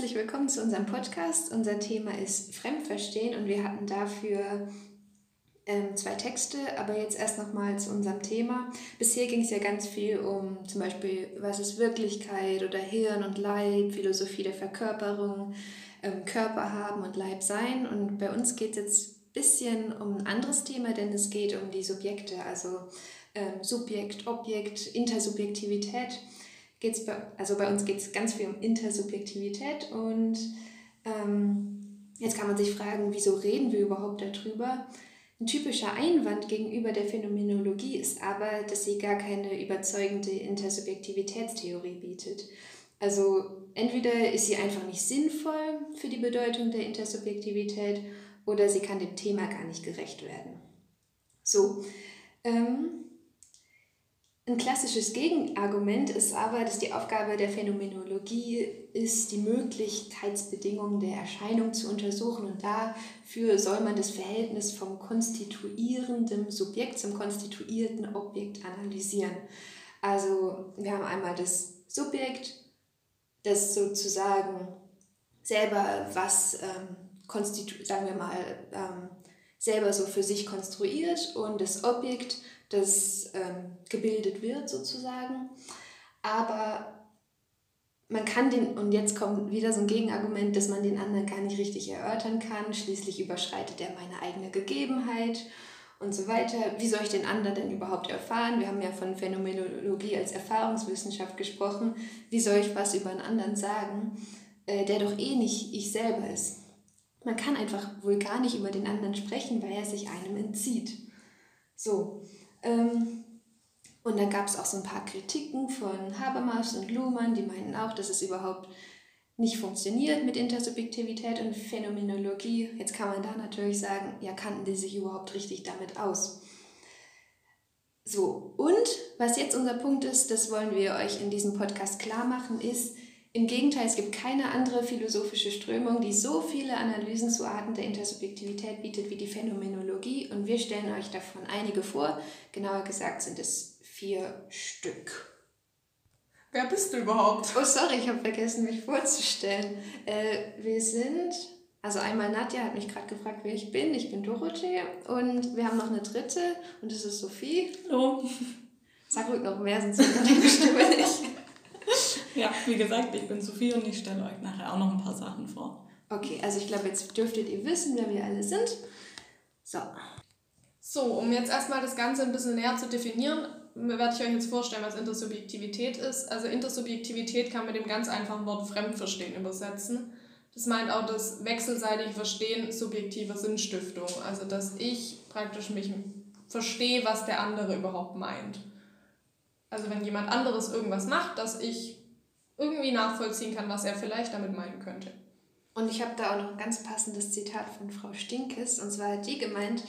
Herzlich willkommen zu unserem Podcast. Unser Thema ist Fremdverstehen und wir hatten dafür ähm, zwei Texte, aber jetzt erst nochmal zu unserem Thema. Bisher ging es ja ganz viel um zum Beispiel, was ist Wirklichkeit oder Hirn und Leib, Philosophie der Verkörperung, ähm, Körper haben und Leib sein. Und bei uns geht es jetzt ein bisschen um ein anderes Thema, denn es geht um die Subjekte, also ähm, Subjekt, Objekt, Intersubjektivität. Geht's bei, also bei uns geht es ganz viel um Intersubjektivität und ähm, jetzt kann man sich fragen, wieso reden wir überhaupt darüber? Ein typischer Einwand gegenüber der Phänomenologie ist aber, dass sie gar keine überzeugende Intersubjektivitätstheorie bietet. Also entweder ist sie einfach nicht sinnvoll für die Bedeutung der Intersubjektivität oder sie kann dem Thema gar nicht gerecht werden. So, ähm, ein klassisches Gegenargument ist aber, dass die Aufgabe der Phänomenologie ist, die Möglichkeitsbedingungen der Erscheinung zu untersuchen und dafür soll man das Verhältnis vom konstituierenden Subjekt zum konstituierten Objekt analysieren. Also wir haben einmal das Subjekt, das sozusagen selber was ähm, konstitu sagen wir mal ähm, selber so für sich konstruiert und das Objekt, das ähm, gebildet wird sozusagen. Aber man kann den, und jetzt kommt wieder so ein Gegenargument, dass man den anderen gar nicht richtig erörtern kann. Schließlich überschreitet er meine eigene Gegebenheit und so weiter. Wie soll ich den anderen denn überhaupt erfahren? Wir haben ja von Phänomenologie als Erfahrungswissenschaft gesprochen. Wie soll ich was über einen anderen sagen, äh, der doch eh nicht ich selber ist? Man kann einfach wohl gar nicht über den anderen sprechen, weil er sich einem entzieht. So, ähm, und dann gab es auch so ein paar Kritiken von Habermas und Luhmann, die meinten auch, dass es überhaupt nicht funktioniert mit Intersubjektivität und Phänomenologie. Jetzt kann man da natürlich sagen, ja, kannten die sich überhaupt richtig damit aus? So, und was jetzt unser Punkt ist, das wollen wir euch in diesem Podcast klar machen, ist, im Gegenteil, es gibt keine andere philosophische Strömung, die so viele Analysen zu Arten der Intersubjektivität bietet wie die Phänomenologie und wir stellen euch davon einige vor. Genauer gesagt sind es vier Stück. Wer bist du überhaupt? Oh, sorry, ich habe vergessen, mich vorzustellen. Äh, wir sind, also einmal Nadja hat mich gerade gefragt, wer ich bin. Ich bin Dorothee und wir haben noch eine dritte und das ist Sophie. Hallo. Sag ruhig noch mehr, sonst man die Stimme nicht. Ja, wie gesagt, ich bin Sophie und ich stelle euch nachher auch noch ein paar Sachen vor. Okay, also ich glaube, jetzt dürftet ihr wissen, wer wir alle sind. So. So, um jetzt erstmal das Ganze ein bisschen näher zu definieren, werde ich euch jetzt vorstellen, was Intersubjektivität ist. Also Intersubjektivität kann mit dem ganz einfachen Wort Fremdverstehen übersetzen. Das meint auch das wechselseitige Verstehen subjektiver Sinnstiftung. Also dass ich praktisch mich verstehe, was der andere überhaupt meint. Also wenn jemand anderes irgendwas macht, dass ich irgendwie nachvollziehen kann, was er vielleicht damit meinen könnte. Und ich habe da auch noch ein ganz passendes Zitat von Frau Stinkes. Und zwar hat die gemeint,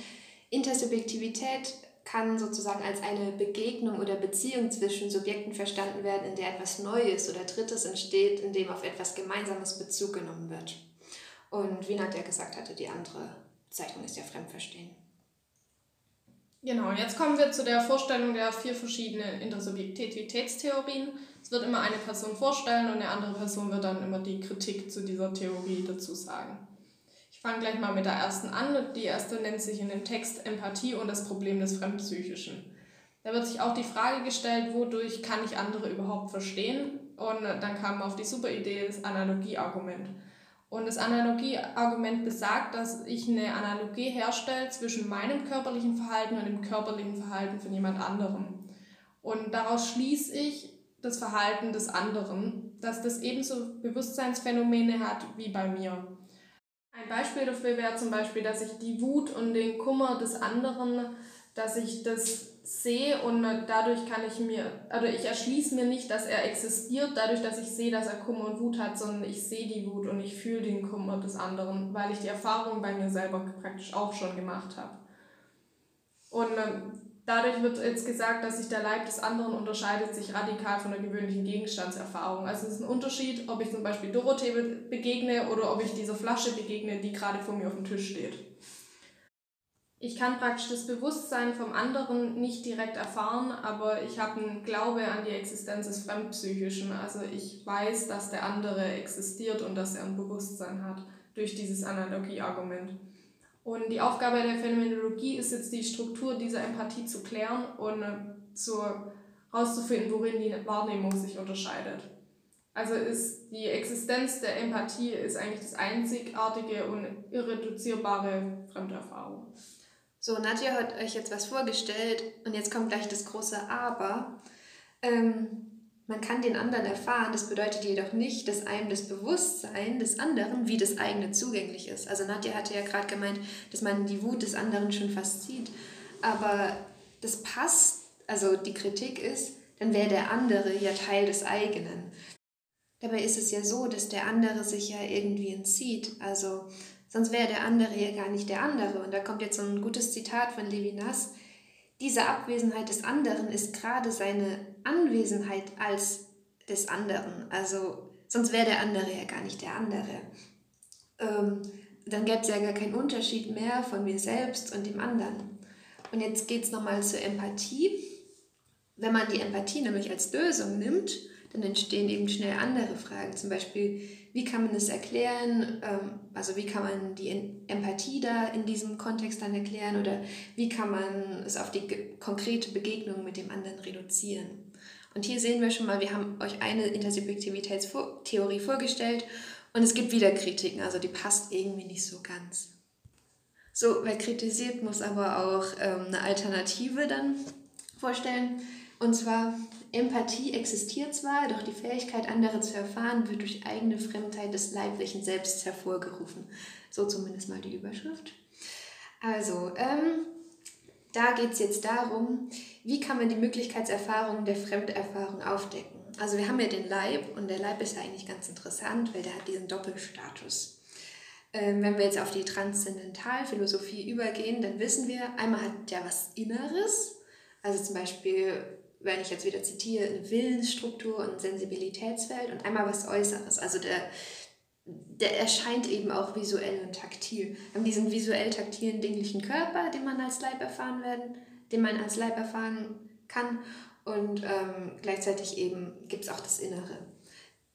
Intersubjektivität kann sozusagen als eine Begegnung oder Beziehung zwischen Subjekten verstanden werden, in der etwas Neues oder Drittes entsteht, in dem auf etwas Gemeinsames Bezug genommen wird. Und wie Nadja gesagt hatte, die andere Zeichnung ist ja Fremdverstehen. Genau, jetzt kommen wir zu der Vorstellung der vier verschiedenen Intersubjektivitätstheorien. Es wird immer eine Person vorstellen und eine andere Person wird dann immer die Kritik zu dieser Theorie dazu sagen. Ich fange gleich mal mit der ersten an. Die erste nennt sich in dem Text Empathie und das Problem des Fremdpsychischen. Da wird sich auch die Frage gestellt, wodurch kann ich andere überhaupt verstehen? Und dann kam auf die super Idee das Analogieargument. Und das Analogieargument besagt, dass ich eine Analogie herstelle zwischen meinem körperlichen Verhalten und dem körperlichen Verhalten von jemand anderem. Und daraus schließe ich das Verhalten des anderen, dass das ebenso Bewusstseinsphänomene hat wie bei mir. Ein Beispiel dafür wäre zum Beispiel, dass ich die Wut und den Kummer des anderen, dass ich das sehe und dadurch kann ich mir, also ich erschließe mir nicht, dass er existiert, dadurch, dass ich sehe, dass er Kummer und Wut hat, sondern ich sehe die Wut und ich fühle den Kummer des anderen, weil ich die Erfahrung bei mir selber praktisch auch schon gemacht habe. Und ähm, dadurch wird jetzt gesagt, dass sich der Leib des anderen unterscheidet sich radikal von der gewöhnlichen Gegenstandserfahrung. Also es ist ein Unterschied, ob ich zum Beispiel Dorothee begegne oder ob ich dieser Flasche begegne, die gerade vor mir auf dem Tisch steht. Ich kann praktisch das Bewusstsein vom anderen nicht direkt erfahren, aber ich habe einen Glaube an die Existenz des Fremdpsychischen. Also ich weiß, dass der andere existiert und dass er ein Bewusstsein hat durch dieses Analogieargument. Und die Aufgabe der Phänomenologie ist jetzt die Struktur dieser Empathie zu klären und zu, herauszufinden, worin die Wahrnehmung sich unterscheidet. Also ist die Existenz der Empathie ist eigentlich das einzigartige und irreduzierbare Fremderfahrung. So, Nadja hat euch jetzt was vorgestellt und jetzt kommt gleich das große Aber. Ähm, man kann den anderen erfahren, das bedeutet jedoch nicht, dass einem das Bewusstsein des anderen wie das eigene zugänglich ist. Also Nadja hatte ja gerade gemeint, dass man die Wut des anderen schon fast sieht. Aber das passt, also die Kritik ist, dann wäre der andere ja Teil des eigenen. Dabei ist es ja so, dass der andere sich ja irgendwie entzieht. Also Sonst wäre der andere ja gar nicht der andere. Und da kommt jetzt so ein gutes Zitat von Levinas. Diese Abwesenheit des anderen ist gerade seine Anwesenheit als des anderen. Also sonst wäre der andere ja gar nicht der andere. Ähm, dann gäbe es ja gar keinen Unterschied mehr von mir selbst und dem anderen. Und jetzt geht es nochmal zur Empathie. Wenn man die Empathie nämlich als Lösung nimmt, dann entstehen eben schnell andere Fragen. Zum Beispiel, wie kann man es erklären? Ähm, also wie kann man die Empathie da in diesem Kontext dann erklären? Oder wie kann man es auf die konkrete Begegnung mit dem anderen reduzieren? Und hier sehen wir schon mal, wir haben euch eine Intersubjektivitätstheorie vorgestellt und es gibt wieder Kritiken, also die passt irgendwie nicht so ganz. So, wer kritisiert, muss aber auch ähm, eine Alternative dann vorstellen. Und zwar, Empathie existiert zwar, doch die Fähigkeit, andere zu erfahren, wird durch eigene Fremdheit des leiblichen Selbst hervorgerufen. So zumindest mal die Überschrift. Also, ähm, da geht es jetzt darum, wie kann man die Möglichkeitserfahrung der Fremderfahrung aufdecken. Also wir haben ja den Leib und der Leib ist ja eigentlich ganz interessant, weil der hat diesen Doppelstatus. Ähm, wenn wir jetzt auf die Transzendentalphilosophie übergehen, dann wissen wir, einmal hat der was Inneres, also zum Beispiel wenn ich jetzt wieder zitiere, eine Willensstruktur und Sensibilitätsfeld und einmal was Äußeres. Also der, der erscheint eben auch visuell und taktil. Wir haben diesen visuell-taktilen, dinglichen Körper, den man als Leib erfahren werden, den man als Leib erfahren kann. Und ähm, gleichzeitig eben gibt es auch das Innere.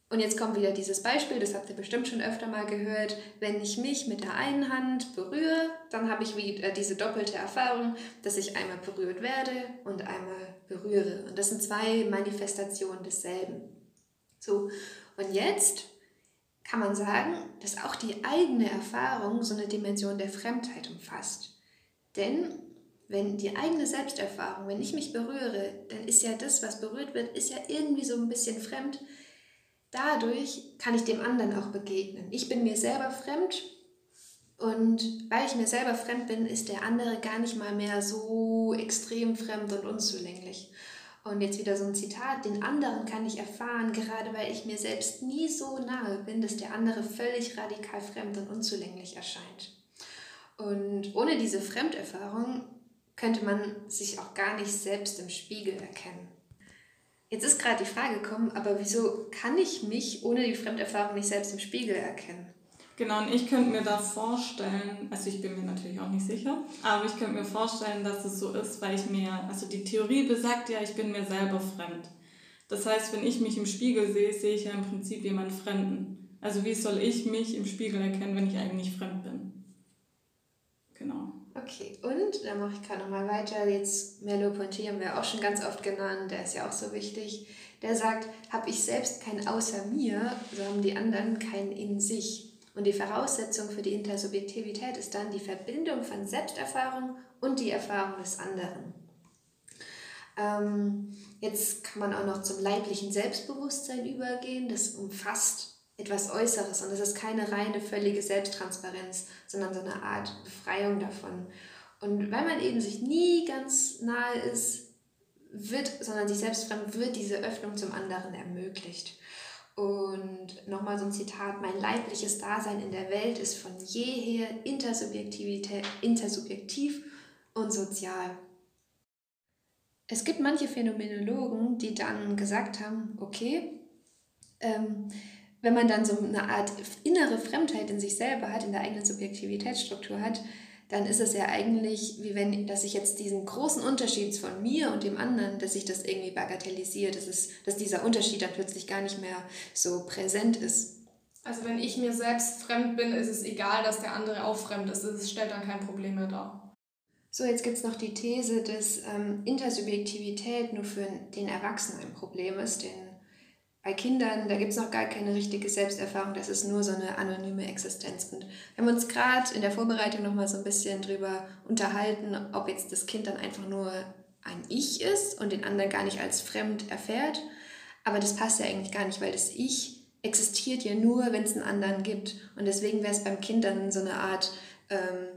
Und jetzt kommt wieder dieses Beispiel, das habt ihr bestimmt schon öfter mal gehört. Wenn ich mich mit der einen Hand berühre, dann habe ich wieder diese doppelte Erfahrung, dass ich einmal berührt werde und einmal berühre. Und das sind zwei Manifestationen desselben. So, und jetzt kann man sagen, dass auch die eigene Erfahrung so eine Dimension der Fremdheit umfasst. Denn wenn die eigene Selbsterfahrung, wenn ich mich berühre, dann ist ja das, was berührt wird, ist ja irgendwie so ein bisschen fremd dadurch kann ich dem anderen auch begegnen. Ich bin mir selber fremd und weil ich mir selber fremd bin, ist der andere gar nicht mal mehr so extrem fremd und unzulänglich. Und jetzt wieder so ein Zitat, den anderen kann ich erfahren, gerade weil ich mir selbst nie so nahe bin, dass der andere völlig radikal fremd und unzulänglich erscheint. Und ohne diese Fremderfahrung könnte man sich auch gar nicht selbst im Spiegel erkennen. Jetzt ist gerade die Frage gekommen, aber wieso kann ich mich ohne die Fremderfahrung nicht selbst im Spiegel erkennen? Genau, und ich könnte mir da vorstellen, also ich bin mir natürlich auch nicht sicher, aber ich könnte mir vorstellen, dass es so ist, weil ich mir, also die Theorie besagt ja, ich bin mir selber fremd. Das heißt, wenn ich mich im Spiegel sehe, sehe ich ja im Prinzip jemand Fremden. Also wie soll ich mich im Spiegel erkennen, wenn ich eigentlich fremd bin? Genau. Okay, und dann mache ich gerade nochmal weiter. Jetzt Merleau-Ponty haben wir auch schon ganz oft genannt, der ist ja auch so wichtig. Der sagt, habe ich selbst kein Außer mir, so haben die anderen kein in sich. Und die Voraussetzung für die Intersubjektivität ist dann die Verbindung von Selbsterfahrung und die Erfahrung des anderen. Ähm, jetzt kann man auch noch zum leiblichen Selbstbewusstsein übergehen. Das umfasst etwas Äußeres und es ist keine reine, völlige Selbsttransparenz, sondern so eine Art Befreiung davon. Und weil man eben sich nie ganz nahe ist, wird, sondern sich selbst fremd, wird diese Öffnung zum anderen ermöglicht. Und nochmal so ein Zitat, mein leibliches Dasein in der Welt ist von jeher intersubjektiv und sozial. Es gibt manche Phänomenologen, die dann gesagt haben, okay, ähm, wenn man dann so eine Art innere Fremdheit in sich selber hat, in der eigenen Subjektivitätsstruktur hat, dann ist es ja eigentlich, wie wenn, dass ich jetzt diesen großen Unterschied von mir und dem anderen, dass sich das irgendwie bagatellisiert, dass, es, dass dieser Unterschied dann plötzlich gar nicht mehr so präsent ist. Also wenn ich mir selbst fremd bin, ist es egal, dass der andere auch fremd ist. Es stellt dann kein Problem mehr dar. So, jetzt gibt es noch die These, dass ähm, Intersubjektivität nur für den Erwachsenen ein Problem ist, denn bei Kindern, da gibt es noch gar keine richtige Selbsterfahrung, das ist nur so eine anonyme Existenz. Und wir haben uns gerade in der Vorbereitung nochmal so ein bisschen drüber unterhalten, ob jetzt das Kind dann einfach nur ein Ich ist und den anderen gar nicht als fremd erfährt. Aber das passt ja eigentlich gar nicht, weil das Ich existiert ja nur, wenn es einen anderen gibt. Und deswegen wäre es beim Kind dann so eine Art, ähm,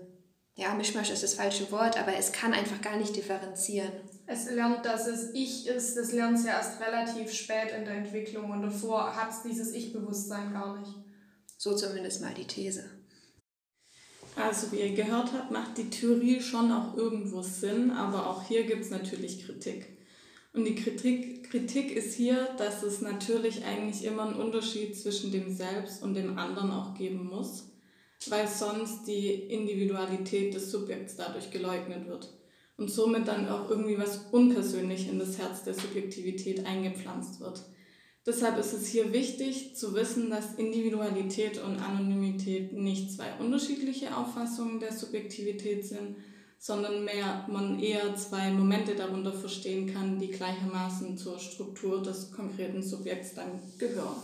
ja, Mischmasch ist das falsche Wort, aber es kann einfach gar nicht differenzieren. Es lernt, dass es Ich ist, das lernt es ja erst relativ spät in der Entwicklung und davor hat es dieses Ich-Bewusstsein gar nicht. So zumindest mal die These. Also wie ihr gehört habt, macht die Theorie schon auch irgendwo Sinn, aber auch hier gibt es natürlich Kritik. Und die Kritik, Kritik ist hier, dass es natürlich eigentlich immer einen Unterschied zwischen dem Selbst und dem anderen auch geben muss, weil sonst die Individualität des Subjekts dadurch geleugnet wird und somit dann auch irgendwie was unpersönlich in das Herz der Subjektivität eingepflanzt wird. Deshalb ist es hier wichtig zu wissen, dass Individualität und Anonymität nicht zwei unterschiedliche Auffassungen der Subjektivität sind, sondern mehr man eher zwei Momente darunter verstehen kann, die gleichermaßen zur Struktur des konkreten Subjekts dann gehören.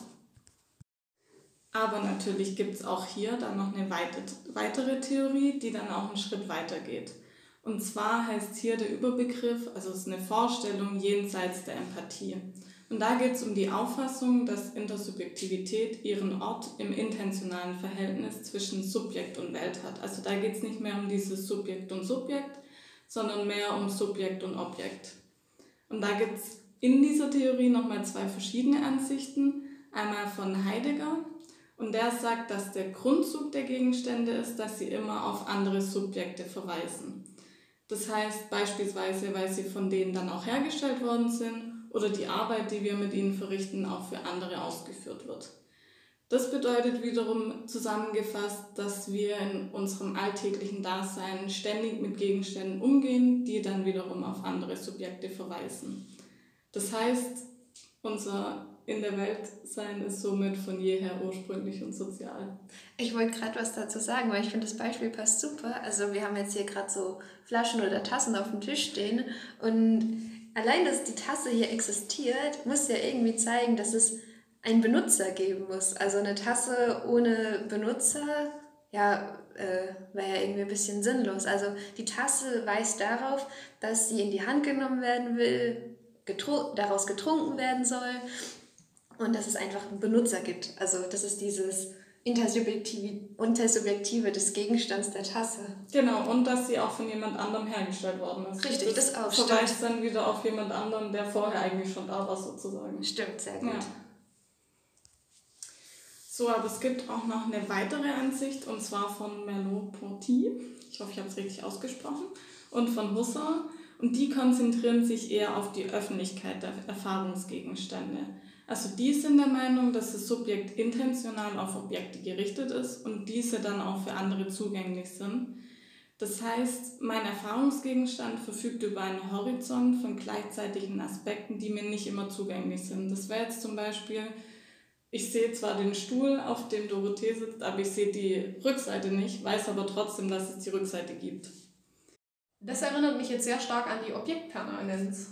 Aber natürlich gibt es auch hier dann noch eine weitere Theorie, die dann auch einen Schritt weiter geht. Und zwar heißt hier der Überbegriff, also es ist eine Vorstellung jenseits der Empathie. Und da geht es um die Auffassung, dass Intersubjektivität ihren Ort im intentionalen Verhältnis zwischen Subjekt und Welt hat. Also da geht es nicht mehr um dieses Subjekt und Subjekt, sondern mehr um Subjekt und Objekt. Und da gibt es in dieser Theorie nochmal zwei verschiedene Ansichten. Einmal von Heidegger, und der sagt, dass der Grundzug der Gegenstände ist, dass sie immer auf andere Subjekte verweisen. Das heißt beispielsweise, weil sie von denen dann auch hergestellt worden sind oder die Arbeit, die wir mit ihnen verrichten, auch für andere ausgeführt wird. Das bedeutet wiederum zusammengefasst, dass wir in unserem alltäglichen Dasein ständig mit Gegenständen umgehen, die dann wiederum auf andere Subjekte verweisen. Das heißt, unser in der Welt sein ist somit von jeher ursprünglich und sozial. Ich wollte gerade was dazu sagen, weil ich finde, das Beispiel passt super. Also wir haben jetzt hier gerade so Flaschen oder Tassen auf dem Tisch stehen und allein, dass die Tasse hier existiert, muss ja irgendwie zeigen, dass es einen Benutzer geben muss. Also eine Tasse ohne Benutzer, ja, äh, wäre ja irgendwie ein bisschen sinnlos. Also die Tasse weist darauf, dass sie in die Hand genommen werden will, getru daraus getrunken werden soll und dass es einfach einen Benutzer gibt. Also das ist dieses Intersubjektive, Intersubjektive des Gegenstands der Tasse. Genau, und dass sie auch von jemand anderem hergestellt worden ist. Richtig, das, das auch. Verweist dann wieder auf jemand anderen, der vorher eigentlich schon da war, sozusagen. Stimmt, sehr gut. Ja. So, aber es gibt auch noch eine weitere Ansicht, und zwar von Merleau-Ponty. Ich hoffe, ich habe es richtig ausgesprochen. Und von Husserl. Und die konzentrieren sich eher auf die Öffentlichkeit der Erfahrungsgegenstände. Also die sind der Meinung, dass das Subjekt intentional auf Objekte gerichtet ist und diese dann auch für andere zugänglich sind. Das heißt, mein Erfahrungsgegenstand verfügt über einen Horizont von gleichzeitigen Aspekten, die mir nicht immer zugänglich sind. Das wäre jetzt zum Beispiel, ich sehe zwar den Stuhl, auf dem Dorothee sitzt, aber ich sehe die Rückseite nicht, weiß aber trotzdem, dass es die Rückseite gibt. Das erinnert mich jetzt sehr stark an die Objektpermanenz.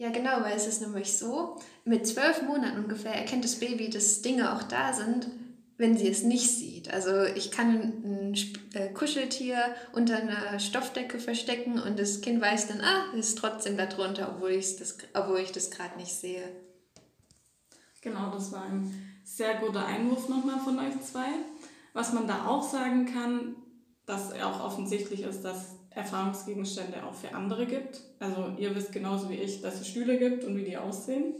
Ja, genau, weil es ist nämlich so, mit zwölf Monaten ungefähr erkennt das Baby, dass Dinge auch da sind, wenn sie es nicht sieht. Also ich kann ein äh, Kuscheltier unter einer Stoffdecke verstecken und das Kind weiß dann, ah, es ist trotzdem da drunter, obwohl, das, obwohl ich das gerade nicht sehe. Genau, das war ein sehr guter Einwurf nochmal von euch zwei. Was man da auch sagen kann, dass auch offensichtlich ist, dass Erfahrungsgegenstände auch für andere gibt. Also ihr wisst genauso wie ich, dass es Stühle gibt und wie die aussehen.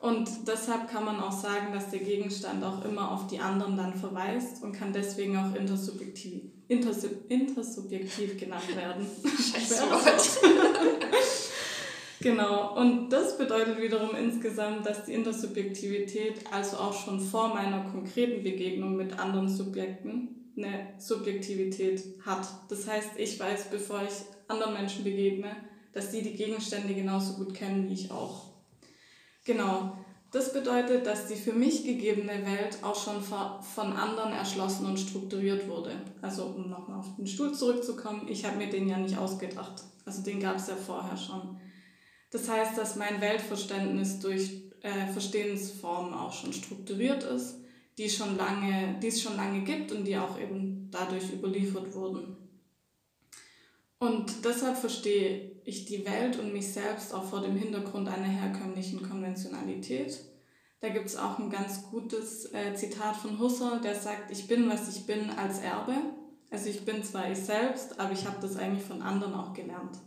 Und deshalb kann man auch sagen, dass der Gegenstand auch immer auf die anderen dann verweist und kann deswegen auch intersubjektiv, intersub, intersubjektiv genannt werden. genau, und das bedeutet wiederum insgesamt, dass die Intersubjektivität also auch schon vor meiner konkreten Begegnung mit anderen Subjekten eine Subjektivität hat. Das heißt, ich weiß, bevor ich anderen Menschen begegne, dass die die Gegenstände genauso gut kennen wie ich auch. Genau. Das bedeutet, dass die für mich gegebene Welt auch schon von anderen erschlossen und strukturiert wurde. Also um nochmal auf den Stuhl zurückzukommen, ich habe mir den ja nicht ausgedacht. Also den gab es ja vorher schon. Das heißt, dass mein Weltverständnis durch äh, Verstehensformen auch schon strukturiert ist, die, schon lange, die es schon lange gibt und die auch eben dadurch überliefert wurden. Und deshalb verstehe ich die Welt und mich selbst auch vor dem Hintergrund einer herkömmlichen Konventionalität. Da gibt es auch ein ganz gutes äh, Zitat von Husserl, der sagt, ich bin, was ich bin als Erbe. Also ich bin zwar ich selbst, aber ich habe das eigentlich von anderen auch gelernt.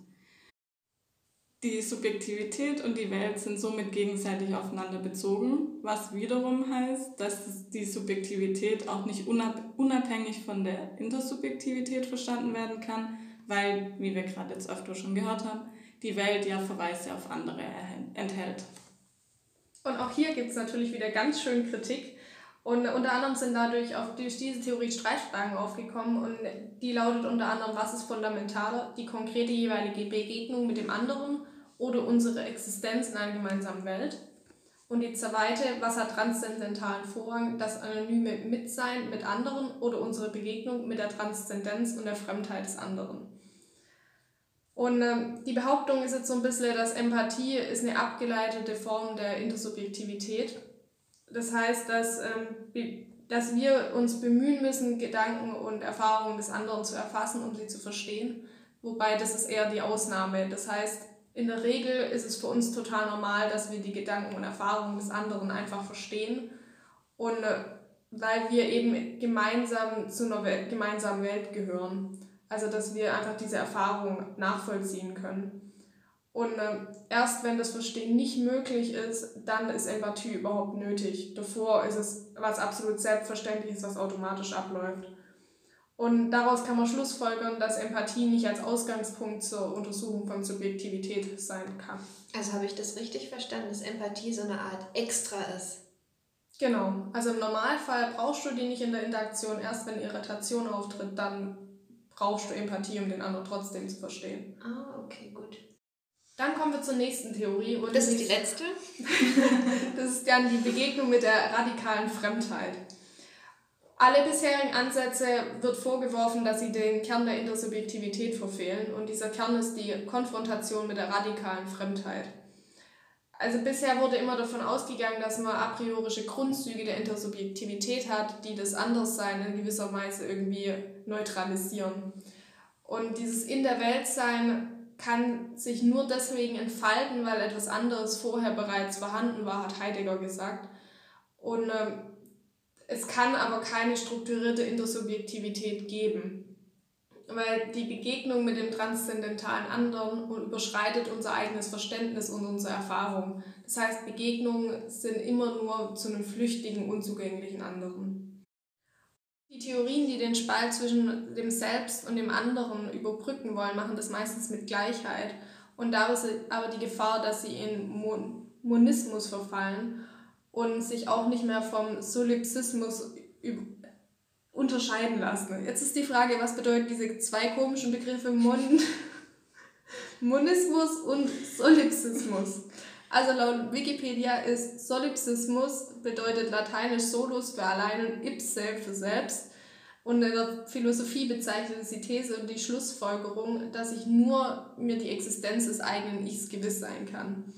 Die Subjektivität und die Welt sind somit gegenseitig aufeinander bezogen, was wiederum heißt, dass die Subjektivität auch nicht unabhängig von der Intersubjektivität verstanden werden kann, weil, wie wir gerade jetzt öfter schon gehört haben, die Welt ja Verweise auf andere enthält. Und auch hier gibt es natürlich wieder ganz schön Kritik. Und unter anderem sind dadurch auch durch diese Theorie Streitfragen aufgekommen und die lautet unter anderem, was ist fundamentaler, die konkrete jeweilige Begegnung mit dem anderen oder unsere Existenz in einer gemeinsamen Welt? Und die zweite, was hat transzendentalen Vorrang, das anonyme Mitsein mit anderen oder unsere Begegnung mit der Transzendenz und der Fremdheit des anderen? Und ähm, die Behauptung ist jetzt so ein bisschen, dass Empathie ist eine abgeleitete Form der Intersubjektivität. Das heißt, dass, ähm, dass wir uns bemühen müssen, Gedanken und Erfahrungen des anderen zu erfassen, um sie zu verstehen. Wobei das ist eher die Ausnahme. Das heißt, in der Regel ist es für uns total normal, dass wir die Gedanken und Erfahrungen des anderen einfach verstehen. Und äh, weil wir eben gemeinsam zu einer Welt, gemeinsamen Welt gehören. Also dass wir einfach diese Erfahrung nachvollziehen können. Und äh, erst wenn das Verstehen nicht möglich ist, dann ist Empathie überhaupt nötig. Davor ist es was absolut Selbstverständliches, was automatisch abläuft. Und daraus kann man schlussfolgern, dass Empathie nicht als Ausgangspunkt zur Untersuchung von Subjektivität sein kann. Also habe ich das richtig verstanden, dass Empathie so eine Art Extra ist? Genau. Also im Normalfall brauchst du die nicht in der Interaktion. Erst wenn Irritation auftritt, dann brauchst du Empathie, um den anderen trotzdem zu verstehen. Ah, okay, gut. Dann kommen wir zur nächsten Theorie. Und das ist die letzte? das ist dann die Begegnung mit der radikalen Fremdheit. Alle bisherigen Ansätze wird vorgeworfen, dass sie den Kern der Intersubjektivität verfehlen und dieser Kern ist die Konfrontation mit der radikalen Fremdheit. Also bisher wurde immer davon ausgegangen, dass man a priorische Grundzüge der Intersubjektivität hat, die das Anderssein in gewisser Weise irgendwie neutralisieren. Und dieses In der Welt sein kann sich nur deswegen entfalten, weil etwas anderes vorher bereits vorhanden war, hat Heidegger gesagt. Und äh, es kann aber keine strukturierte Intersubjektivität geben weil die Begegnung mit dem transzendentalen anderen überschreitet unser eigenes Verständnis und unsere Erfahrung. Das heißt, Begegnungen sind immer nur zu einem flüchtigen, unzugänglichen anderen. Die Theorien, die den Spalt zwischen dem Selbst und dem anderen überbrücken wollen, machen das meistens mit Gleichheit. Und da ist aber die Gefahr, dass sie in Monismus verfallen und sich auch nicht mehr vom Solipsismus unterscheiden lassen. Jetzt ist die Frage, was bedeuten diese zwei komischen Begriffe Mon Monismus und Solipsismus? Also laut Wikipedia ist Solipsismus bedeutet lateinisch solus für allein und ipse für selbst. Und in der Philosophie bezeichnet es die These und die Schlussfolgerung, dass ich nur mir die Existenz des eigenen Ichs gewiss sein kann.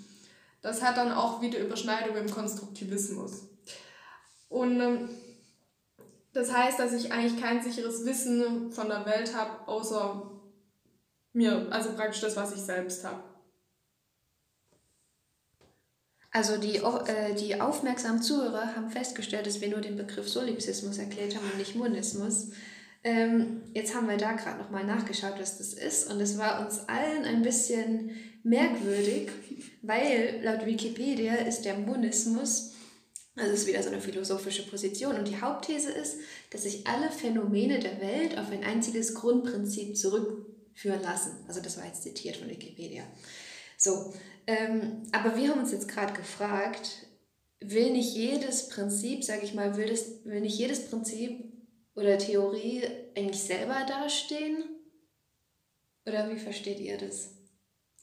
Das hat dann auch wieder Überschneidung im Konstruktivismus. Und ähm, das heißt, dass ich eigentlich kein sicheres Wissen von der Welt habe, außer mir, also praktisch das, was ich selbst habe. Also die, äh, die aufmerksamen Zuhörer haben festgestellt, dass wir nur den Begriff Solipsismus erklärt haben und nicht Monismus. Ähm, jetzt haben wir da gerade nochmal nachgeschaut, was das ist und es war uns allen ein bisschen merkwürdig, weil laut Wikipedia ist der Monismus das ist wieder so eine philosophische Position. Und die Hauptthese ist, dass sich alle Phänomene der Welt auf ein einziges Grundprinzip zurückführen lassen. Also das war jetzt zitiert von Wikipedia. So, ähm, aber wir haben uns jetzt gerade gefragt, will nicht jedes Prinzip, sage ich mal, will, das, will nicht jedes Prinzip oder Theorie eigentlich selber dastehen? Oder wie versteht ihr das?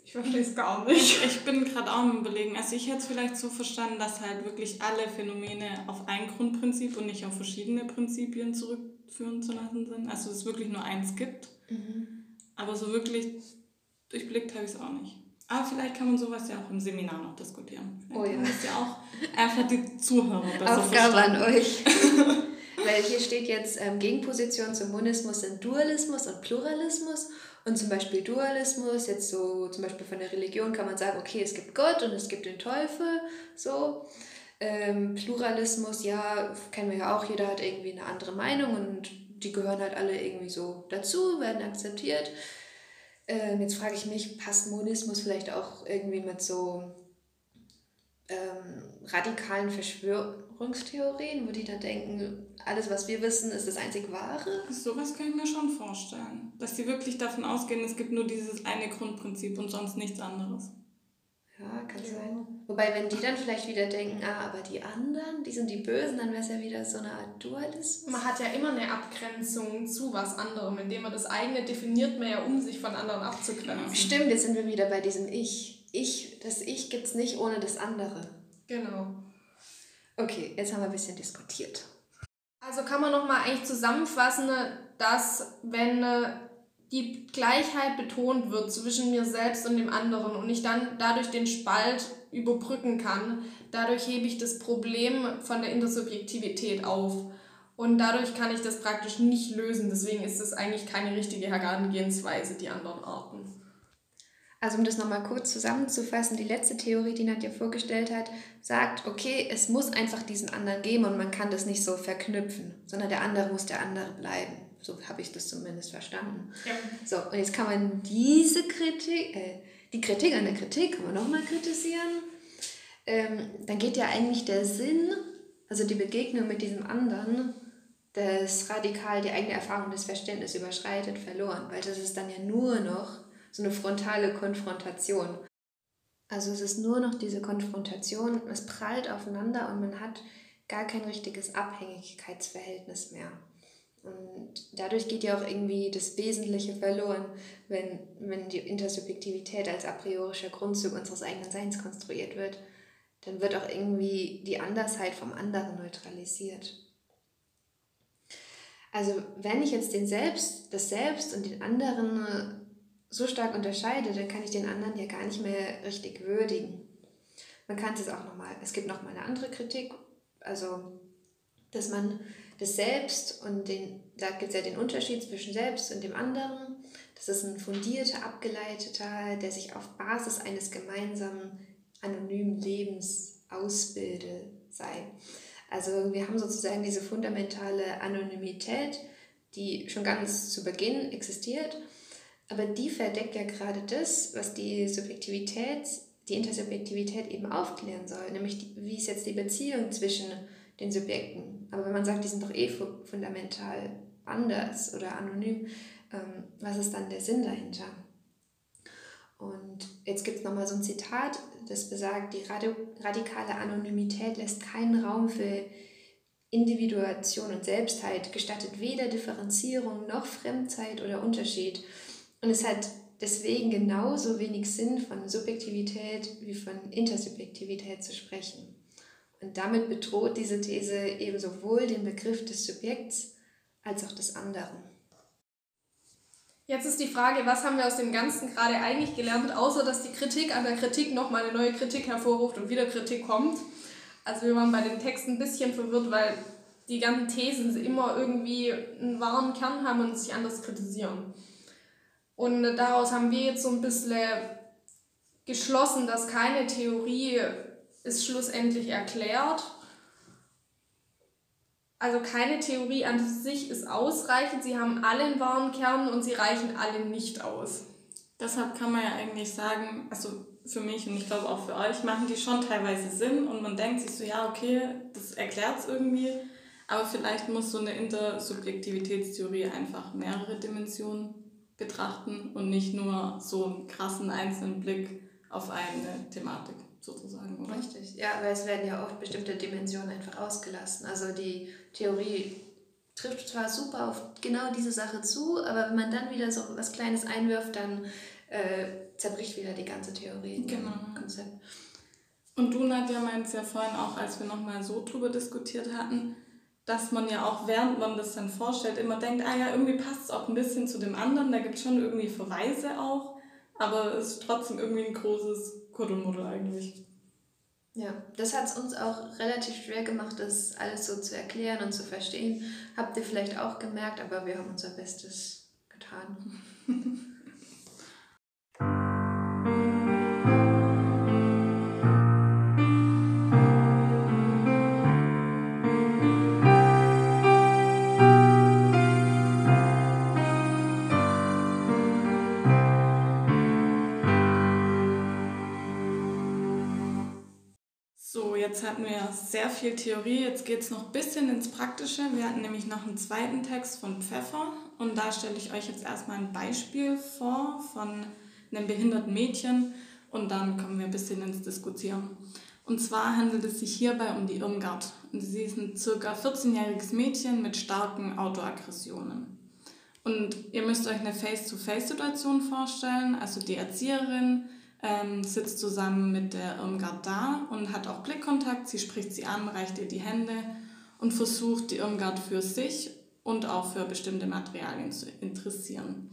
Ich verstehe es gar nicht. Ich bin gerade auch am überlegen. Also ich hätte es vielleicht so verstanden, dass halt wirklich alle Phänomene auf ein Grundprinzip und nicht auf verschiedene Prinzipien zurückführen zu lassen sind. Also es wirklich nur eins gibt. Mhm. Aber so wirklich durchblickt habe ich es auch nicht. Aber vielleicht kann man sowas ja auch im Seminar noch diskutieren. Vielleicht oh ja. Das ja auch einfach die Zuhörer besser Aufgabe an euch. Weil hier steht jetzt ähm, Gegenposition zum Monismus sind Dualismus und Pluralismus. Und zum Beispiel Dualismus, jetzt so zum Beispiel von der Religion kann man sagen, okay, es gibt Gott und es gibt den Teufel, so. Ähm, Pluralismus, ja, kennen wir ja auch, jeder hat irgendwie eine andere Meinung und die gehören halt alle irgendwie so dazu, werden akzeptiert. Ähm, jetzt frage ich mich, passt Monismus vielleicht auch irgendwie mit so ähm, radikalen Verschwörungstheorien, wo die da denken, alles, was wir wissen, ist das einzig Wahre? Sowas kann ich mir schon vorstellen. Dass sie wirklich davon ausgehen, es gibt nur dieses eine Grundprinzip und sonst nichts anderes. Ja, kann ja. sein. Wobei, wenn die dann vielleicht wieder denken, ah, aber die anderen, die sind die Bösen, dann wäre es ja wieder so eine Art Dualismus. Man hat ja immer eine Abgrenzung zu was anderem, indem man das eigene definiert man ja, um sich von anderen abzugrenzen. Stimmt, jetzt sind wir wieder bei diesem Ich. Ich, das Ich gibt es nicht ohne das andere. Genau. Okay, jetzt haben wir ein bisschen diskutiert. Also kann man nochmal eigentlich zusammenfassen, dass wenn die Gleichheit betont wird zwischen mir selbst und dem anderen und ich dann dadurch den Spalt überbrücken kann, dadurch hebe ich das Problem von der Intersubjektivität auf. Und dadurch kann ich das praktisch nicht lösen. Deswegen ist es eigentlich keine richtige Herangehensweise, die anderen Arten. Also um das nochmal kurz zusammenzufassen, die letzte Theorie, die Nadja vorgestellt hat, sagt, okay, es muss einfach diesen anderen geben und man kann das nicht so verknüpfen, sondern der andere muss der andere bleiben. So habe ich das zumindest verstanden. Ja. So, und jetzt kann man diese Kritik, äh, die Kritik an der Kritik, kann man nochmal kritisieren. Ähm, dann geht ja eigentlich der Sinn, also die Begegnung mit diesem anderen, das radikal die eigene Erfahrung, das Verständnis überschreitet, verloren, weil das ist dann ja nur noch so eine frontale Konfrontation. Also es ist nur noch diese Konfrontation, es prallt aufeinander und man hat gar kein richtiges Abhängigkeitsverhältnis mehr. Und dadurch geht ja auch irgendwie das Wesentliche verloren, wenn, wenn die Intersubjektivität als a priorischer Grundzug unseres eigenen Seins konstruiert wird. Dann wird auch irgendwie die Andersheit vom anderen neutralisiert. Also wenn ich jetzt den Selbst, das Selbst und den anderen so stark unterscheide, dann kann ich den anderen ja gar nicht mehr richtig würdigen. Man kann es auch nochmal, es gibt nochmal eine andere Kritik, also dass man das Selbst und den, da gibt es ja den Unterschied zwischen Selbst und dem anderen. Das ist ein fundierter, abgeleiteter, der sich auf Basis eines gemeinsamen anonymen Lebens ausbilde, sei. Also wir haben sozusagen diese fundamentale Anonymität, die schon ganz zu Beginn existiert, aber die verdeckt ja gerade das, was die Subjektivität, die Intersubjektivität eben aufklären soll, nämlich die, wie ist jetzt die Beziehung zwischen den Subjekten. Aber wenn man sagt, die sind doch eh fundamental anders oder anonym, ähm, was ist dann der Sinn dahinter? Und jetzt gibt es nochmal so ein Zitat, das besagt, die radikale Anonymität lässt keinen Raum für Individuation und Selbstheit, gestattet weder Differenzierung noch Fremdheit oder Unterschied. Und es hat deswegen genauso wenig Sinn, von Subjektivität wie von Intersubjektivität zu sprechen. Und damit bedroht diese These eben sowohl den Begriff des Subjekts als auch des anderen. Jetzt ist die Frage, was haben wir aus dem Ganzen gerade eigentlich gelernt, außer dass die Kritik an der Kritik nochmal eine neue Kritik hervorruft und wieder Kritik kommt. Also wir waren bei den Texten ein bisschen verwirrt, weil die ganzen Thesen immer irgendwie einen wahren Kern haben und sich anders kritisieren. Und daraus haben wir jetzt so ein bisschen geschlossen, dass keine Theorie ist schlussendlich erklärt. Also keine Theorie an sich ist ausreichend. Sie haben alle einen wahren Kern und sie reichen alle nicht aus. Deshalb kann man ja eigentlich sagen, also für mich und ich glaube auch für euch, machen die schon teilweise Sinn und man denkt sich so, ja, okay, das erklärt es irgendwie, aber vielleicht muss so eine Intersubjektivitätstheorie einfach mehrere Dimensionen betrachten und nicht nur so einen krassen einzelnen Blick auf eine Thematik sozusagen, oder? Richtig, ja, weil es werden ja oft bestimmte Dimensionen einfach ausgelassen. Also die Theorie trifft zwar super auf genau diese Sache zu, aber wenn man dann wieder so was Kleines einwirft, dann äh, zerbricht wieder die ganze Theorie. Genau. Konzept. Und du, Nadja, meinst ja vorhin auch, als wir nochmal so drüber diskutiert hatten, dass man ja auch, während man das dann vorstellt, immer denkt, ah ja, irgendwie passt es auch ein bisschen zu dem anderen, da gibt es schon irgendwie Verweise auch, aber es ist trotzdem irgendwie ein großes Kuddelmuddel eigentlich. Ja, das hat es uns auch relativ schwer gemacht, das alles so zu erklären und zu verstehen. Habt ihr vielleicht auch gemerkt, aber wir haben unser Bestes getan. jetzt hatten wir sehr viel Theorie, jetzt geht es noch ein bisschen ins Praktische. Wir hatten nämlich noch einen zweiten Text von Pfeffer und da stelle ich euch jetzt erstmal ein Beispiel vor von einem behinderten Mädchen und dann kommen wir ein bisschen ins Diskutieren. Und zwar handelt es sich hierbei um die Irmgard. Und sie ist ein ca. 14-jähriges Mädchen mit starken Autoaggressionen. Und ihr müsst euch eine Face-to-Face-Situation vorstellen. Also die Erzieherin ähm, sitzt zusammen mit der Irmgard da und hat auch Blickkontakt. Sie spricht sie an, reicht ihr die Hände und versucht die Irmgard für sich und auch für bestimmte Materialien zu interessieren.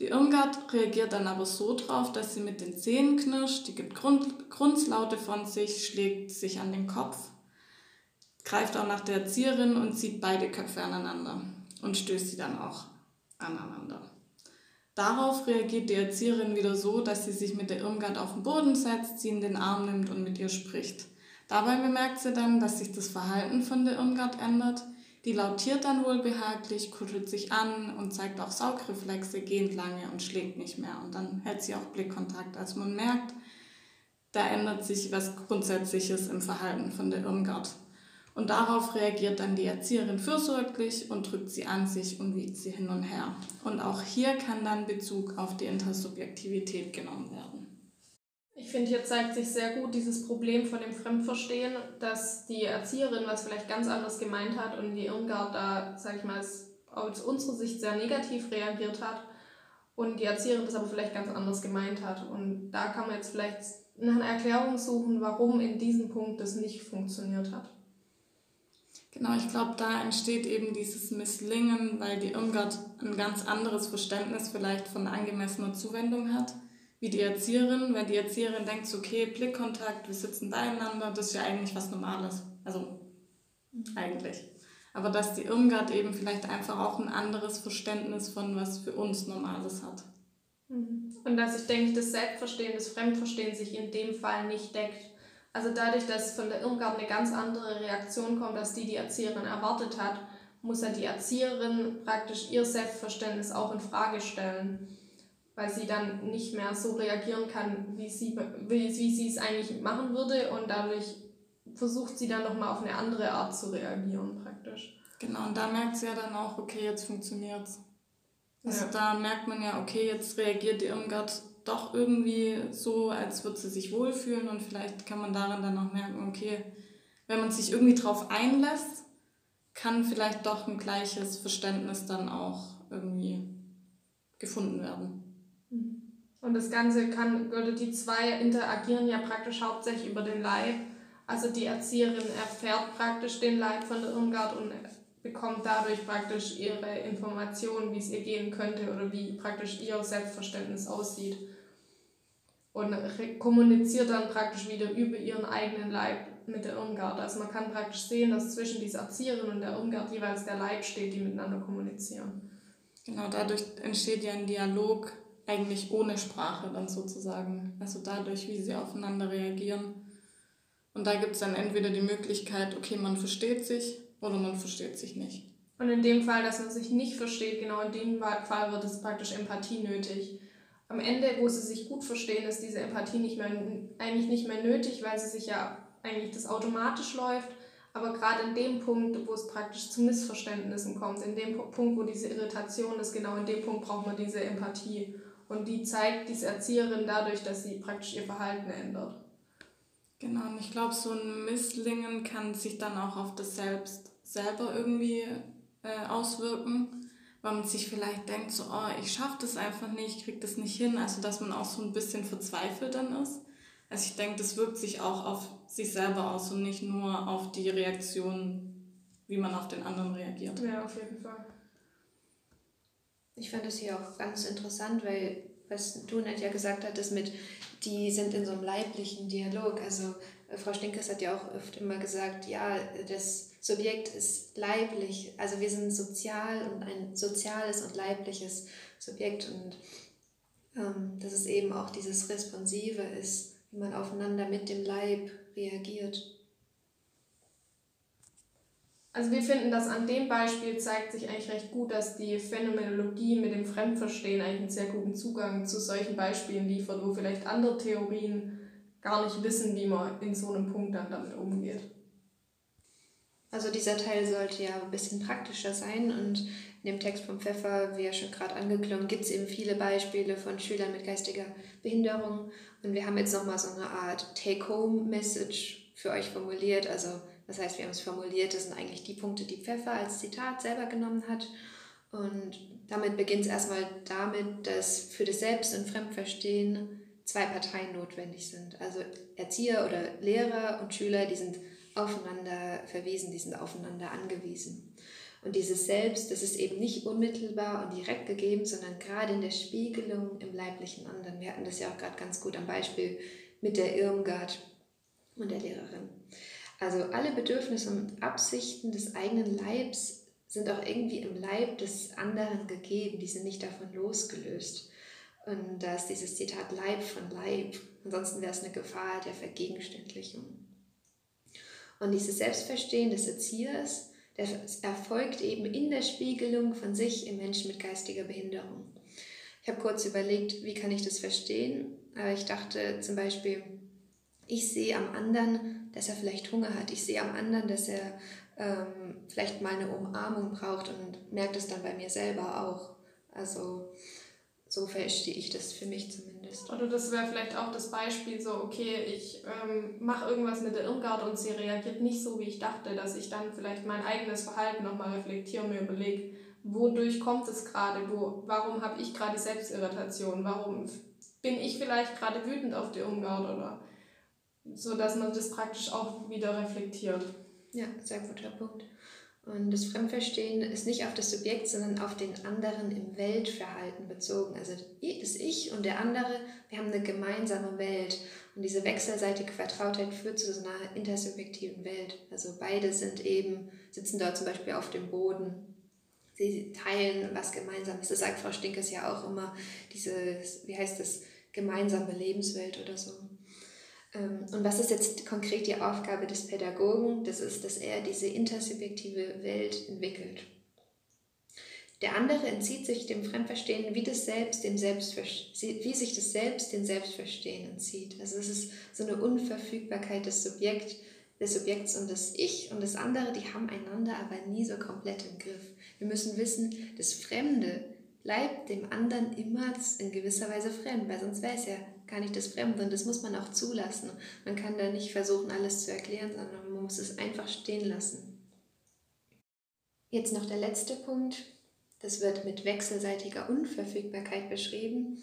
Die Irmgard reagiert dann aber so drauf, dass sie mit den Zähnen knirscht, die gibt Grund, Grunzlaute von sich, schlägt sich an den Kopf, greift auch nach der Erzieherin und zieht beide Köpfe aneinander und stößt sie dann auch aneinander. Darauf reagiert die Erzieherin wieder so, dass sie sich mit der Irmgard auf den Boden setzt, sie in den Arm nimmt und mit ihr spricht. Dabei bemerkt sie dann, dass sich das Verhalten von der Irmgard ändert. Die lautiert dann wohl behaglich, kuschelt sich an und zeigt auch Saugreflexe, gehend lange und schlägt nicht mehr. Und dann hält sie auch Blickkontakt. Also man merkt, da ändert sich was Grundsätzliches im Verhalten von der Irmgard. Und darauf reagiert dann die Erzieherin fürsorglich und drückt sie an sich und wiegt sie hin und her. Und auch hier kann dann Bezug auf die Intersubjektivität genommen werden. Ich finde, hier zeigt sich sehr gut dieses Problem von dem Fremdverstehen, dass die Erzieherin was vielleicht ganz anderes gemeint hat und die Irmgard da, sag ich mal, aus unserer Sicht sehr negativ reagiert hat und die Erzieherin das aber vielleicht ganz anders gemeint hat. Und da kann man jetzt vielleicht nach einer Erklärung suchen, warum in diesem Punkt das nicht funktioniert hat. Genau, ich glaube, da entsteht eben dieses Misslingen, weil die Irmgard ein ganz anderes Verständnis vielleicht von angemessener Zuwendung hat, wie die Erzieherin, weil die Erzieherin denkt, okay, Blickkontakt, wir sitzen beieinander, das ist ja eigentlich was Normales. Also, mhm. eigentlich. Aber dass die Irmgard eben vielleicht einfach auch ein anderes Verständnis von was für uns Normales hat. Mhm. Und dass ich denke, das Selbstverstehen, das Fremdverstehen sich in dem Fall nicht deckt. Also dadurch, dass von der Irmgard eine ganz andere Reaktion kommt, als die die Erzieherin erwartet hat, muss ja die Erzieherin praktisch ihr Selbstverständnis auch in Frage stellen, weil sie dann nicht mehr so reagieren kann, wie sie, wie, wie sie es eigentlich machen würde und dadurch versucht sie dann nochmal auf eine andere Art zu reagieren praktisch. Genau, und da merkt sie ja dann auch, okay, jetzt funktioniert's. Also ja. da merkt man ja, okay, jetzt reagiert die Irmgard doch irgendwie so, als würde sie sich wohlfühlen und vielleicht kann man daran dann auch merken, okay, wenn man sich irgendwie drauf einlässt, kann vielleicht doch ein gleiches Verständnis dann auch irgendwie gefunden werden. Mhm. Und das Ganze kann, oder die zwei interagieren ja praktisch hauptsächlich über den Leib. Also die Erzieherin erfährt praktisch den Leib von Irmgard und bekommt dadurch praktisch ihre Informationen, wie es ihr gehen könnte oder wie praktisch ihr Selbstverständnis aussieht. Und kommuniziert dann praktisch wieder über ihren eigenen Leib mit der Irmgard. Also man kann praktisch sehen, dass zwischen dieser Erzieherin und der Irmgard jeweils der Leib steht, die miteinander kommunizieren. Genau, dadurch entsteht ja ein Dialog eigentlich ohne Sprache dann sozusagen. Also dadurch, wie sie aufeinander reagieren. Und da gibt es dann entweder die Möglichkeit, okay, man versteht sich oder man versteht sich nicht. Und in dem Fall, dass man sich nicht versteht, genau in dem Fall wird es praktisch Empathie nötig. Am Ende, wo sie sich gut verstehen, ist diese Empathie nicht mehr, eigentlich nicht mehr nötig, weil sie sich ja eigentlich das automatisch läuft. Aber gerade in dem Punkt, wo es praktisch zu Missverständnissen kommt, in dem Punkt, wo diese Irritation ist, genau in dem Punkt braucht man diese Empathie. Und die zeigt diese Erzieherin dadurch, dass sie praktisch ihr Verhalten ändert. Genau, und ich glaube, so ein Misslingen kann sich dann auch auf das Selbst selber irgendwie äh, auswirken, weil man sich vielleicht denkt, so, oh, ich schaffe das einfach nicht, ich kriege das nicht hin, also dass man auch so ein bisschen verzweifelt dann ist. Also ich denke, das wirkt sich auch auf sich selber aus und nicht nur auf die Reaktion, wie man auf den anderen reagiert. Ja, auf jeden Fall. Ich fand das hier auch ganz interessant, weil was du Nett ja gesagt hattest mit, die sind in so einem leiblichen Dialog. Also äh, Frau Stinkes hat ja auch oft immer gesagt, ja, das Subjekt ist leiblich, also wir sind sozial und ein soziales und leibliches Subjekt und ähm, dass es eben auch dieses Responsive ist, wie man aufeinander mit dem Leib reagiert. Also wir finden, dass an dem Beispiel zeigt sich eigentlich recht gut, dass die Phänomenologie mit dem Fremdverstehen eigentlich einen sehr guten Zugang zu solchen Beispielen liefert, wo vielleicht andere Theorien gar nicht wissen, wie man in so einem Punkt dann damit umgeht. Also dieser Teil sollte ja ein bisschen praktischer sein und in dem Text vom Pfeffer, wie ja schon gerade angeklungen, gibt es eben viele Beispiele von Schülern mit geistiger Behinderung und wir haben jetzt nochmal so eine Art Take-Home-Message für euch formuliert, also das heißt, wir haben es formuliert, das sind eigentlich die Punkte, die Pfeffer als Zitat selber genommen hat. Und damit beginnt es erstmal damit, dass für das Selbst- und Fremdverstehen zwei Parteien notwendig sind. Also Erzieher oder Lehrer und Schüler, die sind aufeinander verwiesen, die sind aufeinander angewiesen. Und dieses Selbst, das ist eben nicht unmittelbar und direkt gegeben, sondern gerade in der Spiegelung im leiblichen anderen. Wir hatten das ja auch gerade ganz gut am Beispiel mit der Irmgard und der Lehrerin. Also alle Bedürfnisse und Absichten des eigenen Leibs sind auch irgendwie im Leib des anderen gegeben, die sind nicht davon losgelöst. Und da ist dieses Zitat Leib von Leib. Ansonsten wäre es eine Gefahr der Vergegenständlichung. Und dieses Selbstverstehen des Erziehers, das erfolgt eben in der Spiegelung von sich im Menschen mit geistiger Behinderung. Ich habe kurz überlegt, wie kann ich das verstehen? Aber ich dachte zum Beispiel, ich sehe am anderen, dass er vielleicht Hunger hat. Ich sehe am anderen, dass er ähm, vielleicht mal eine Umarmung braucht und merke das dann bei mir selber auch. Also so verstehe ich das für mich zumindest. Oder das wäre vielleicht auch das Beispiel so, okay, ich ähm, mache irgendwas mit der Irmgard und sie reagiert nicht so, wie ich dachte, dass ich dann vielleicht mein eigenes Verhalten nochmal reflektiere und mir überlege, wodurch kommt es gerade, wo, warum habe ich gerade Selbstirritation, warum bin ich vielleicht gerade wütend auf die Irmgard oder so dass man das praktisch auch wieder reflektiert. Ja, sehr guter Punkt. Und das Fremdverstehen ist nicht auf das Subjekt, sondern auf den anderen im Weltverhalten bezogen. Also das Ich und der andere, wir haben eine gemeinsame Welt. Und diese wechselseitige Vertrautheit führt zu so einer intersubjektiven Welt. Also beide sind eben, sitzen dort zum Beispiel auf dem Boden. Sie teilen was Gemeinsames. Das sagt Frau Stinkes ja auch immer, diese, wie heißt das, gemeinsame Lebenswelt oder so. Ähm, und was ist jetzt konkret die Aufgabe des Pädagogen? Das ist, dass er diese intersubjektive Welt entwickelt. Der andere entzieht sich dem Fremdverstehen, wie, das Selbst dem wie sich das Selbst dem Selbstverstehen entzieht. Also es ist so eine Unverfügbarkeit des, Subjekt, des Subjekts und das Ich und das andere, die haben einander aber nie so komplett im Griff. Wir müssen wissen, das Fremde bleibt dem anderen immer in gewisser Weise fremd, weil sonst wäre es ja gar nicht das Fremde und das muss man auch zulassen. Man kann da nicht versuchen, alles zu erklären, sondern man muss es einfach stehen lassen. Jetzt noch der letzte Punkt. Das wird mit wechselseitiger Unverfügbarkeit beschrieben.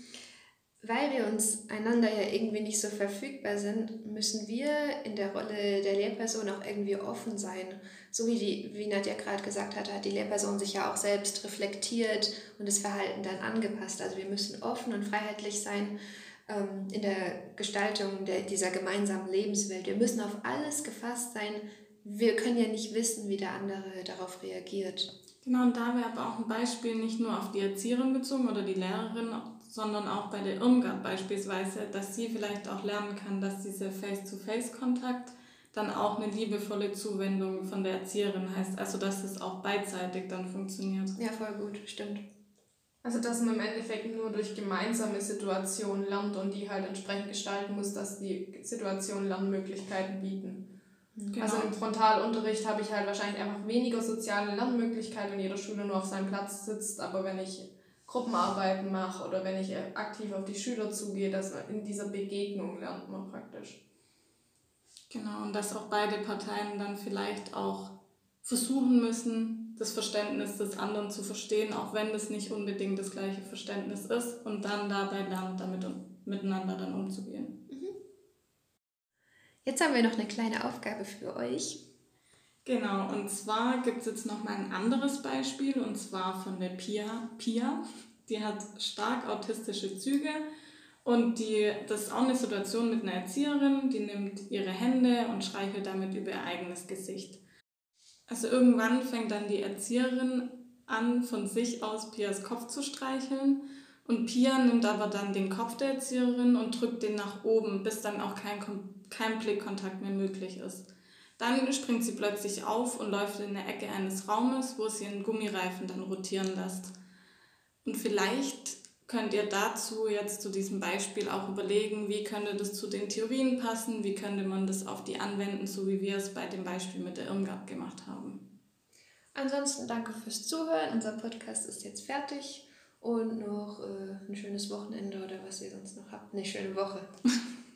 Weil wir uns einander ja irgendwie nicht so verfügbar sind, müssen wir in der Rolle der Lehrperson auch irgendwie offen sein. So wie, die, wie Nadja gerade gesagt hat, hat die Lehrperson sich ja auch selbst reflektiert und das Verhalten dann angepasst. Also wir müssen offen und freiheitlich sein ähm, in der Gestaltung der, dieser gemeinsamen Lebenswelt. Wir müssen auf alles gefasst sein. Wir können ja nicht wissen, wie der andere darauf reagiert. Genau, und da wäre aber auch ein Beispiel nicht nur auf die Erzieherin bezogen oder die Lehrerin, sondern auch bei der Irmgard beispielsweise, dass sie vielleicht auch lernen kann, dass dieser Face-to-Face-Kontakt dann auch eine liebevolle Zuwendung von der Erzieherin heißt. Also dass es auch beidseitig dann funktioniert. Ja, voll gut, stimmt. Also dass man im Endeffekt nur durch gemeinsame Situationen lernt und die halt entsprechend gestalten muss, dass die Situationen Lernmöglichkeiten bieten. Genau. Also im Frontalunterricht habe ich halt wahrscheinlich einfach weniger soziale Lernmöglichkeiten, wenn jeder Schüler nur auf seinem Platz sitzt, aber wenn ich Gruppenarbeiten mache oder wenn ich aktiv auf die Schüler zugehe, dass in dieser Begegnung lernt man praktisch. Genau, und dass auch beide Parteien dann vielleicht auch versuchen müssen, das Verständnis des anderen zu verstehen, auch wenn das nicht unbedingt das gleiche Verständnis ist und dann dabei lernt, damit miteinander dann umzugehen. Mhm. Jetzt haben wir noch eine kleine Aufgabe für euch. Genau, und zwar gibt es jetzt noch mal ein anderes Beispiel und zwar von der Pia. Pia, die hat stark autistische Züge und die, das ist auch eine Situation mit einer Erzieherin, die nimmt ihre Hände und streichelt damit über ihr eigenes Gesicht. Also irgendwann fängt dann die Erzieherin an, von sich aus Pias Kopf zu streicheln. Und Pia nimmt aber dann den Kopf der Erzieherin und drückt den nach oben, bis dann auch kein, kein Blickkontakt mehr möglich ist. Dann springt sie plötzlich auf und läuft in der Ecke eines Raumes, wo sie einen Gummireifen dann rotieren lässt. Und vielleicht könnt ihr dazu jetzt zu diesem Beispiel auch überlegen, wie könnte das zu den Theorien passen, wie könnte man das auf die anwenden, so wie wir es bei dem Beispiel mit der Irmgard gemacht haben. Ansonsten danke fürs Zuhören. Unser Podcast ist jetzt fertig und noch äh, ein schönes Wochenende oder was ihr sonst noch habt. Eine schöne Woche.